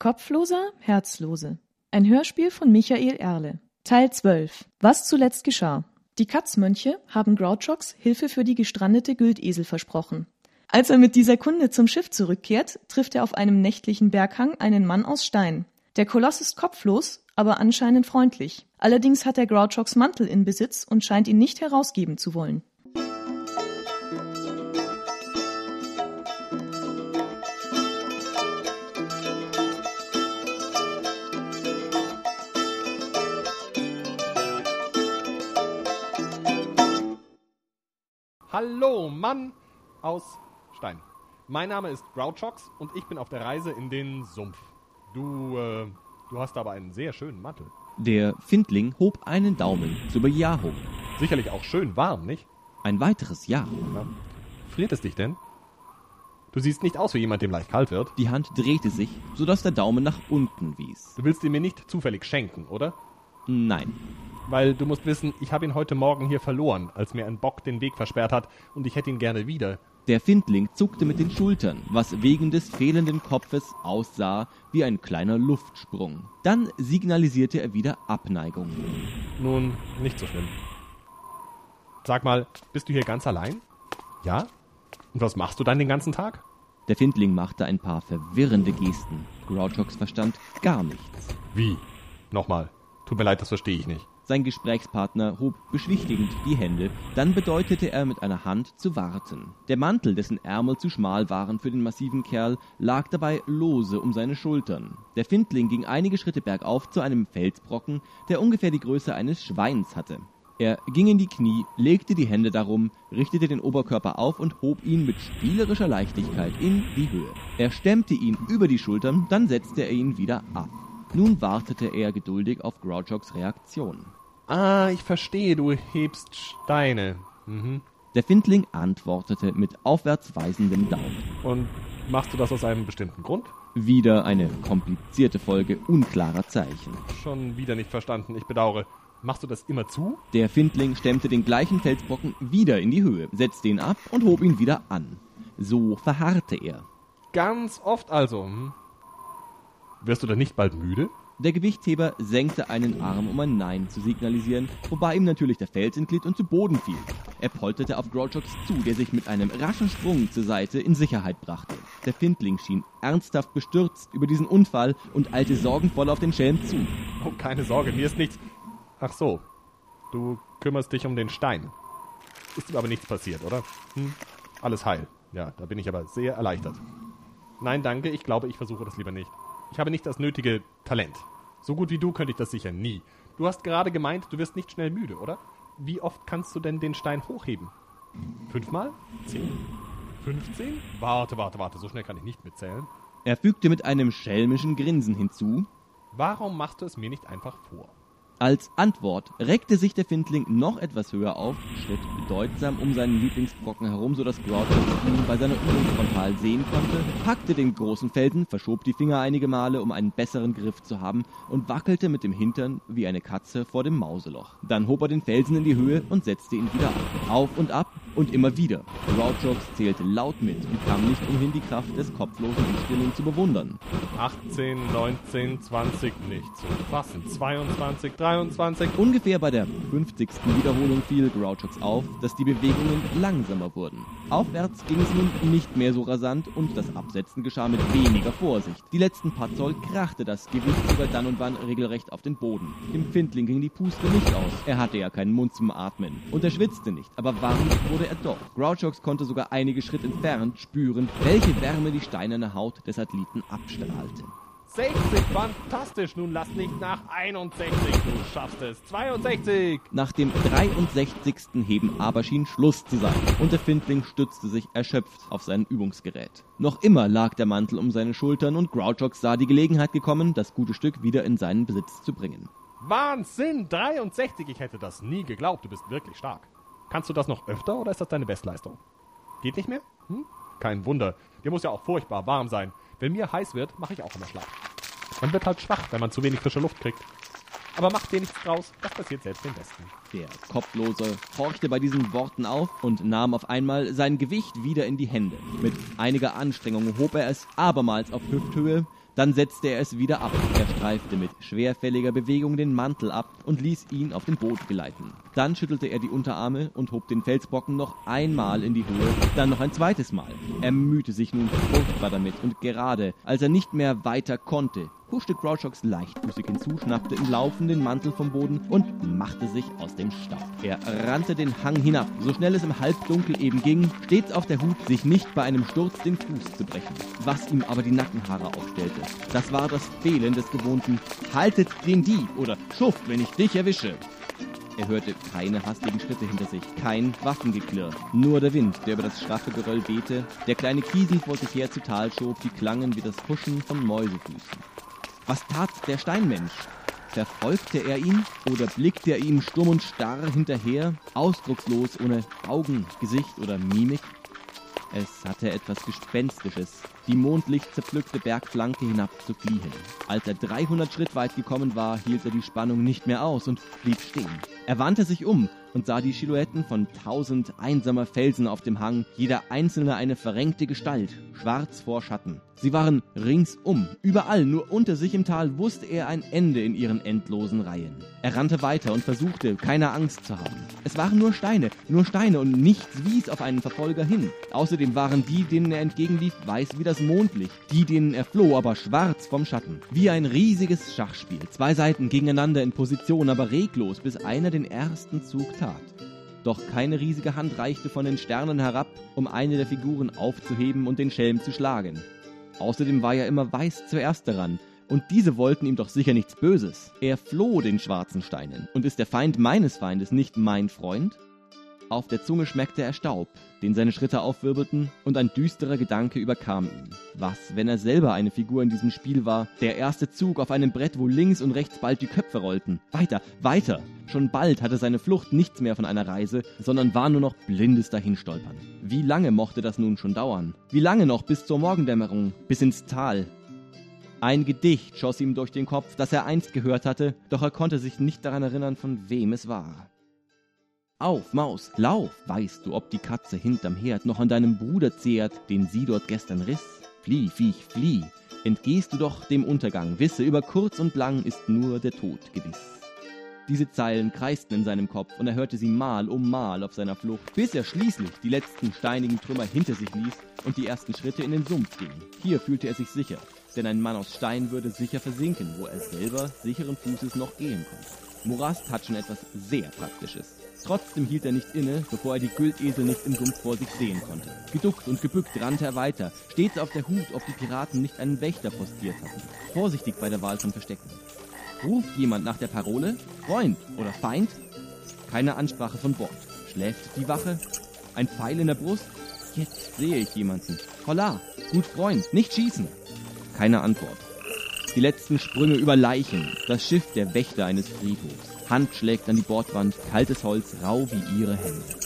Kopfloser, Herzlose. Ein Hörspiel von Michael Erle. Teil 12. Was zuletzt geschah. Die Katzmönche haben Grouchox Hilfe für die gestrandete Güldesel versprochen. Als er mit dieser Kunde zum Schiff zurückkehrt, trifft er auf einem nächtlichen Berghang einen Mann aus Stein. Der Koloss ist kopflos, aber anscheinend freundlich. Allerdings hat er Grouchox Mantel in Besitz und scheint ihn nicht herausgeben zu wollen. Hallo, Mann aus Stein. Mein Name ist Grouchox und ich bin auf der Reise in den Sumpf. Du, äh, du hast aber einen sehr schönen Mantel. Der Findling hob einen Daumen zur Bejahung. Sicherlich auch schön warm, nicht? Ein weiteres Ja. Ja. Friert es dich denn? Du siehst nicht aus wie jemand, dem leicht kalt wird. Die Hand drehte sich, sodass der Daumen nach unten wies. Du willst ihn mir nicht zufällig schenken, oder? Nein. Weil du musst wissen, ich habe ihn heute Morgen hier verloren, als mir ein Bock den Weg versperrt hat und ich hätte ihn gerne wieder. Der Findling zuckte mit den Schultern, was wegen des fehlenden Kopfes aussah wie ein kleiner Luftsprung. Dann signalisierte er wieder Abneigung. Nun, nicht so schlimm. Sag mal, bist du hier ganz allein? Ja? Und was machst du dann den ganzen Tag? Der Findling machte ein paar verwirrende Gesten. Grouchox verstand gar nichts. Wie? Nochmal. Tut mir leid, das verstehe ich nicht. Sein Gesprächspartner hob beschwichtigend die Hände, dann bedeutete er mit einer Hand zu warten. Der Mantel, dessen Ärmel zu schmal waren für den massiven Kerl, lag dabei lose um seine Schultern. Der Findling ging einige Schritte bergauf zu einem Felsbrocken, der ungefähr die Größe eines Schweins hatte. Er ging in die Knie, legte die Hände darum, richtete den Oberkörper auf und hob ihn mit spielerischer Leichtigkeit in die Höhe. Er stemmte ihn über die Schultern, dann setzte er ihn wieder ab. Nun wartete er geduldig auf Grouchox Reaktion. Ah, ich verstehe, du hebst Steine. Mhm. Der Findling antwortete mit aufwärts weisendem Daumen. Und machst du das aus einem bestimmten Grund? Wieder eine komplizierte Folge unklarer Zeichen. Schon wieder nicht verstanden, ich bedauere. Machst du das immer zu? Der Findling stemmte den gleichen Felsbrocken wieder in die Höhe, setzte ihn ab und hob ihn wieder an. So verharrte er. Ganz oft also. Hm. Wirst du dann nicht bald müde? Der Gewichtheber senkte einen Arm, um ein Nein zu signalisieren, wobei ihm natürlich der Fels entglitt und zu Boden fiel. Er polterte auf Grouchox zu, der sich mit einem raschen Sprung zur Seite in Sicherheit brachte. Der Findling schien ernsthaft bestürzt über diesen Unfall und eilte sorgenvoll auf den Schelm zu. Oh, keine Sorge, mir ist nichts. Ach so. Du kümmerst dich um den Stein. Ist ihm aber nichts passiert, oder? Hm? Alles heil. Ja, da bin ich aber sehr erleichtert. Nein, danke, ich glaube, ich versuche das lieber nicht. Ich habe nicht das nötige Talent. So gut wie du könnte ich das sicher nie. Du hast gerade gemeint, du wirst nicht schnell müde, oder? Wie oft kannst du denn den Stein hochheben? Fünfmal? Zehn? Fünfzehn? Warte, warte, warte, so schnell kann ich nicht mitzählen. Er fügte mit einem schelmischen Grinsen hinzu. Warum machst du es mir nicht einfach vor? Als Antwort reckte sich der Findling noch etwas höher auf, schritt bedeutsam um seinen Lieblingsbrocken herum, sodass Groucho ihn bei seiner Übung frontal sehen konnte, packte den großen Felsen, verschob die Finger einige Male, um einen besseren Griff zu haben, und wackelte mit dem Hintern wie eine Katze vor dem Mauseloch. Dann hob er den Felsen in die Höhe und setzte ihn wieder ab. Auf und ab und immer wieder. Grouchox zählte laut mit und kam nicht umhin, die Kraft des Kopflosen in Stimmen zu bewundern. 18, 19, 20, nicht zu fassen. 22, 23. Ungefähr bei der 50. Wiederholung fiel Grouchox auf, dass die Bewegungen langsamer wurden. Aufwärts ging es nun nicht mehr so rasant und das Absetzen geschah mit weniger Vorsicht. Die letzten paar Zoll krachte das Gewicht sogar dann und wann regelrecht auf den Boden. Dem Findling ging die Puste nicht aus. Er hatte ja keinen Mund zum Atmen. Und er schwitzte nicht, aber warm wurde er doch. Grouchox konnte sogar einige Schritt entfernt spüren, welche Wärme die steinerne Haut des Athleten abstrahlte. 60, fantastisch. Nun lass nicht nach 61. Du schaffst es. 62. Nach dem 63. Heben aber schien Schluss zu sein und der Findling stützte sich erschöpft auf sein Übungsgerät. Noch immer lag der Mantel um seine Schultern und Grouchox sah die Gelegenheit gekommen, das gute Stück wieder in seinen Besitz zu bringen. Wahnsinn. 63. Ich hätte das nie geglaubt. Du bist wirklich stark. Kannst du das noch öfter oder ist das deine Bestleistung? Geht nicht mehr? Hm? Kein Wunder. Dir muss ja auch furchtbar warm sein. Wenn mir heiß wird, mache ich auch immer schlapp. Man wird halt schwach, wenn man zu wenig frische Luft kriegt. Aber macht dir nichts draus, das passiert selbst dem Besten. Der Kopflose horchte bei diesen Worten auf und nahm auf einmal sein Gewicht wieder in die Hände. Mit einiger Anstrengung hob er es abermals auf Hüfthöhe, dann setzte er es wieder ab. Er streifte mit schwerfälliger Bewegung den Mantel ab und ließ ihn auf den Boot gleiten. Dann schüttelte er die Unterarme und hob den Felsbrocken noch einmal in die Höhe, dann noch ein zweites Mal. Er mühte sich nun furchtbar damit und gerade, als er nicht mehr weiter konnte, huschte Grouchox leichtfüßig hinzu, schnappte im Laufen den Mantel vom Boden und machte sich aus dem Staub. Er rannte den Hang hinab, so schnell es im Halbdunkel eben ging, stets auf der Hut, sich nicht bei einem Sturz den Fuß zu brechen. Was ihm aber die Nackenhaare aufstellte, das war das Fehlen des gewohnten Haltet den Dieb oder Schuft, wenn ich dich erwische. Er hörte keine hastigen Schritte hinter sich, kein Waffengeklirr, nur der Wind, der über das schraffe Geröll wehte, der kleine Kiesel vor sich her zu Tal schob, die klangen wie das Huschen von Mäusefüßen. Was tat der Steinmensch? Verfolgte er ihn oder blickte er ihm stumm und starr hinterher, ausdruckslos, ohne Augen, Gesicht oder Mimik? Es hatte etwas Gespenstisches, die mondlicht zerpflückte Bergflanke hinab zu fliehen. Als er 300 Schritt weit gekommen war, hielt er die Spannung nicht mehr aus und blieb stehen. Er wandte sich um und sah die Silhouetten von tausend einsamer Felsen auf dem Hang, jeder einzelne eine verrenkte Gestalt, schwarz vor Schatten. Sie waren ringsum, überall, nur unter sich im Tal wusste er ein Ende in ihren endlosen Reihen. Er rannte weiter und versuchte, keine Angst zu haben. Es waren nur Steine, nur Steine und nichts wies auf einen Verfolger hin. Außerdem waren die, denen er entgegenlief, weiß wie das Mondlicht, die, denen er floh, aber schwarz vom Schatten. Wie ein riesiges Schachspiel. Zwei Seiten gegeneinander in Position, aber reglos, bis einer den ersten Zug tat. Doch keine riesige Hand reichte von den Sternen herab, um eine der Figuren aufzuheben und den Schelm zu schlagen. Außerdem war ja immer Weiß zuerst daran, und diese wollten ihm doch sicher nichts Böses. Er floh den schwarzen Steinen. Und ist der Feind meines Feindes nicht mein Freund? Auf der Zunge schmeckte er Staub, den seine Schritte aufwirbelten, und ein düsterer Gedanke überkam ihn. Was, wenn er selber eine Figur in diesem Spiel war? Der erste Zug auf einem Brett, wo links und rechts bald die Köpfe rollten. Weiter, weiter! Schon bald hatte seine Flucht nichts mehr von einer Reise, sondern war nur noch blindes Dahinstolpern. Wie lange mochte das nun schon dauern? Wie lange noch bis zur Morgendämmerung, bis ins Tal? Ein Gedicht schoss ihm durch den Kopf, das er einst gehört hatte, doch er konnte sich nicht daran erinnern, von wem es war. Auf, Maus, lauf! Weißt du, ob die Katze hinterm Herd noch an deinem Bruder zehrt, den sie dort gestern riss? Flieh, Viech, flieh! Entgehst du doch dem Untergang, wisse, über kurz und lang ist nur der Tod gewiss. Diese Zeilen kreisten in seinem Kopf und er hörte sie mal um mal auf seiner Flucht, bis er schließlich die letzten steinigen Trümmer hinter sich ließ und die ersten Schritte in den Sumpf ging. Hier fühlte er sich sicher, denn ein Mann aus Stein würde sicher versinken, wo er selber sicheren Fußes noch gehen konnte. Morast hat schon etwas sehr Praktisches. Trotzdem hielt er nicht inne, bevor er die Güldesel nicht im Sumpf vor sich sehen konnte. Geduckt und gebückt rannte er weiter, stets auf der Hut, ob die Piraten nicht einen Wächter postiert hatten. Vorsichtig bei der Wahl von Verstecken. Ruft jemand nach der Parole? Freund oder Feind? Keine Ansprache von Bord. Schläft die Wache? Ein Pfeil in der Brust? Jetzt sehe ich jemanden. Holla, gut Freund, nicht schießen. Keine Antwort. Die letzten Sprünge über Leichen, das Schiff der Wächter eines Friedhofs. Hand schlägt an die Bordwand, kaltes Holz rau wie ihre Hände.